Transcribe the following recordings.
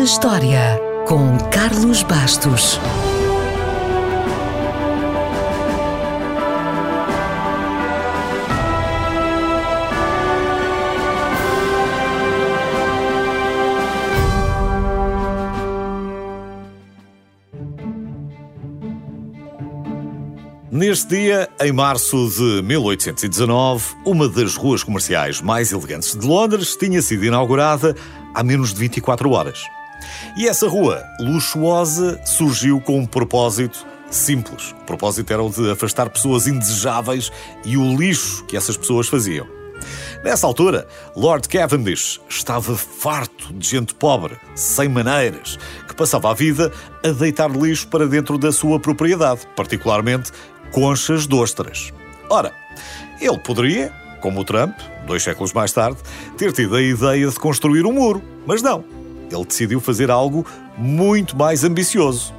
na História, com Carlos Bastos. Neste dia, em março de 1819, uma das ruas comerciais mais elegantes de Londres tinha sido inaugurada há menos de 24 horas. E essa rua luxuosa surgiu com um propósito simples. O propósito era o de afastar pessoas indesejáveis e o lixo que essas pessoas faziam. Nessa altura, Lord Cavendish estava farto de gente pobre, sem maneiras, que passava a vida a deitar lixo para dentro da sua propriedade, particularmente conchas de ostras. Ora, ele poderia, como o Trump, dois séculos mais tarde, ter tido a ideia de construir um muro, mas não. Ele decidiu fazer algo muito mais ambicioso.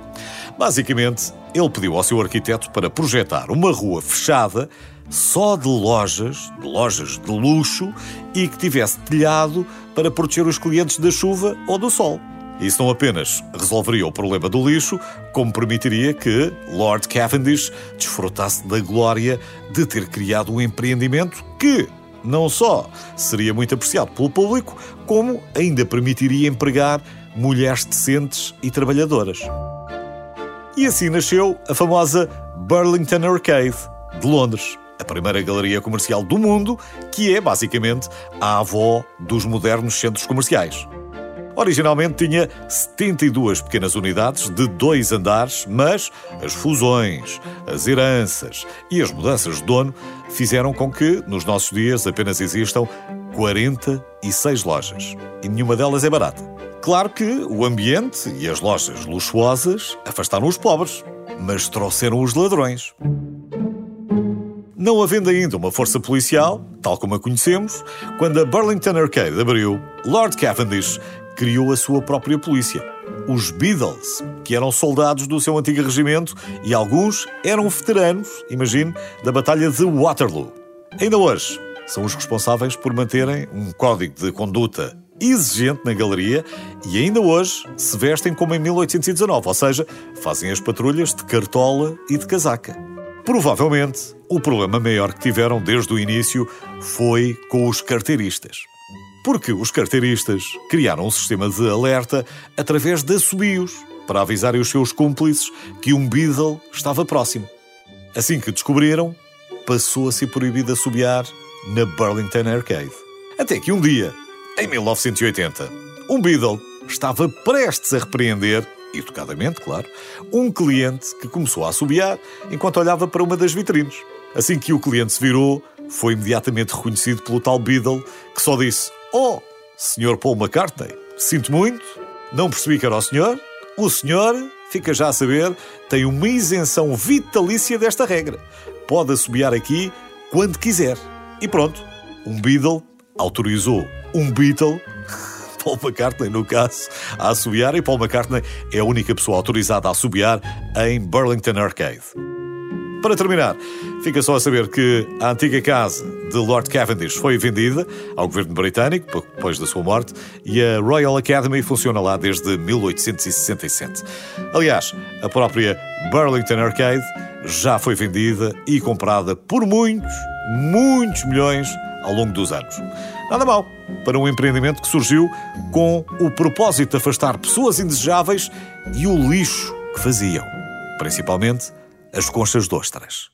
Basicamente, ele pediu ao seu arquiteto para projetar uma rua fechada só de lojas, de lojas de luxo e que tivesse telhado para proteger os clientes da chuva ou do sol. Isso não apenas resolveria o problema do lixo, como permitiria que Lord Cavendish desfrutasse da glória de ter criado um empreendimento que não só seria muito apreciado pelo público, como ainda permitiria empregar mulheres decentes e trabalhadoras. E assim nasceu a famosa Burlington Arcade, de Londres, a primeira galeria comercial do mundo, que é basicamente a avó dos modernos centros comerciais. Originalmente tinha 72 pequenas unidades de dois andares, mas as fusões, as heranças e as mudanças de dono fizeram com que, nos nossos dias, apenas existam 46 lojas. E nenhuma delas é barata. Claro que o ambiente e as lojas luxuosas afastaram os pobres, mas trouxeram os ladrões. Não havendo ainda uma força policial, tal como a conhecemos, quando a Burlington Arcade abriu, Lord Cavendish criou a sua própria polícia. Os Beatles, que eram soldados do seu antigo regimento e alguns eram veteranos, imagine, da Batalha de Waterloo. Ainda hoje, são os responsáveis por manterem um código de conduta exigente na galeria e ainda hoje se vestem como em 1819, ou seja, fazem as patrulhas de cartola e de casaca. Provavelmente, o problema maior que tiveram desde o início foi com os carteiristas. Porque os carteiristas criaram um sistema de alerta através de assobios para avisarem os seus cúmplices que um Beatle estava próximo. Assim que descobriram, passou a ser proibido assobiar na Burlington Arcade. Até que um dia, em 1980, um Beatle estava prestes a repreender, educadamente, claro, um cliente que começou a assobiar enquanto olhava para uma das vitrines. Assim que o cliente se virou, foi imediatamente reconhecido pelo tal Beatle, que só disse Oh, Sr. Paul McCartney, sinto muito, não percebi que era o senhor. O senhor, fica já a saber, tem uma isenção vitalícia desta regra. Pode assobiar aqui quando quiser. E pronto, um Beatle autorizou um Beatle, Paul McCartney no caso, a assobiar e Paul McCartney é a única pessoa autorizada a assobiar em Burlington Arcade. Para terminar, fica só a saber que a antiga casa de Lord Cavendish foi vendida ao governo britânico, depois da sua morte, e a Royal Academy funciona lá desde 1867. Aliás, a própria Burlington Arcade já foi vendida e comprada por muitos, muitos milhões ao longo dos anos. Nada mal para um empreendimento que surgiu com o propósito de afastar pessoas indesejáveis e o lixo que faziam, principalmente as conchas de ostras.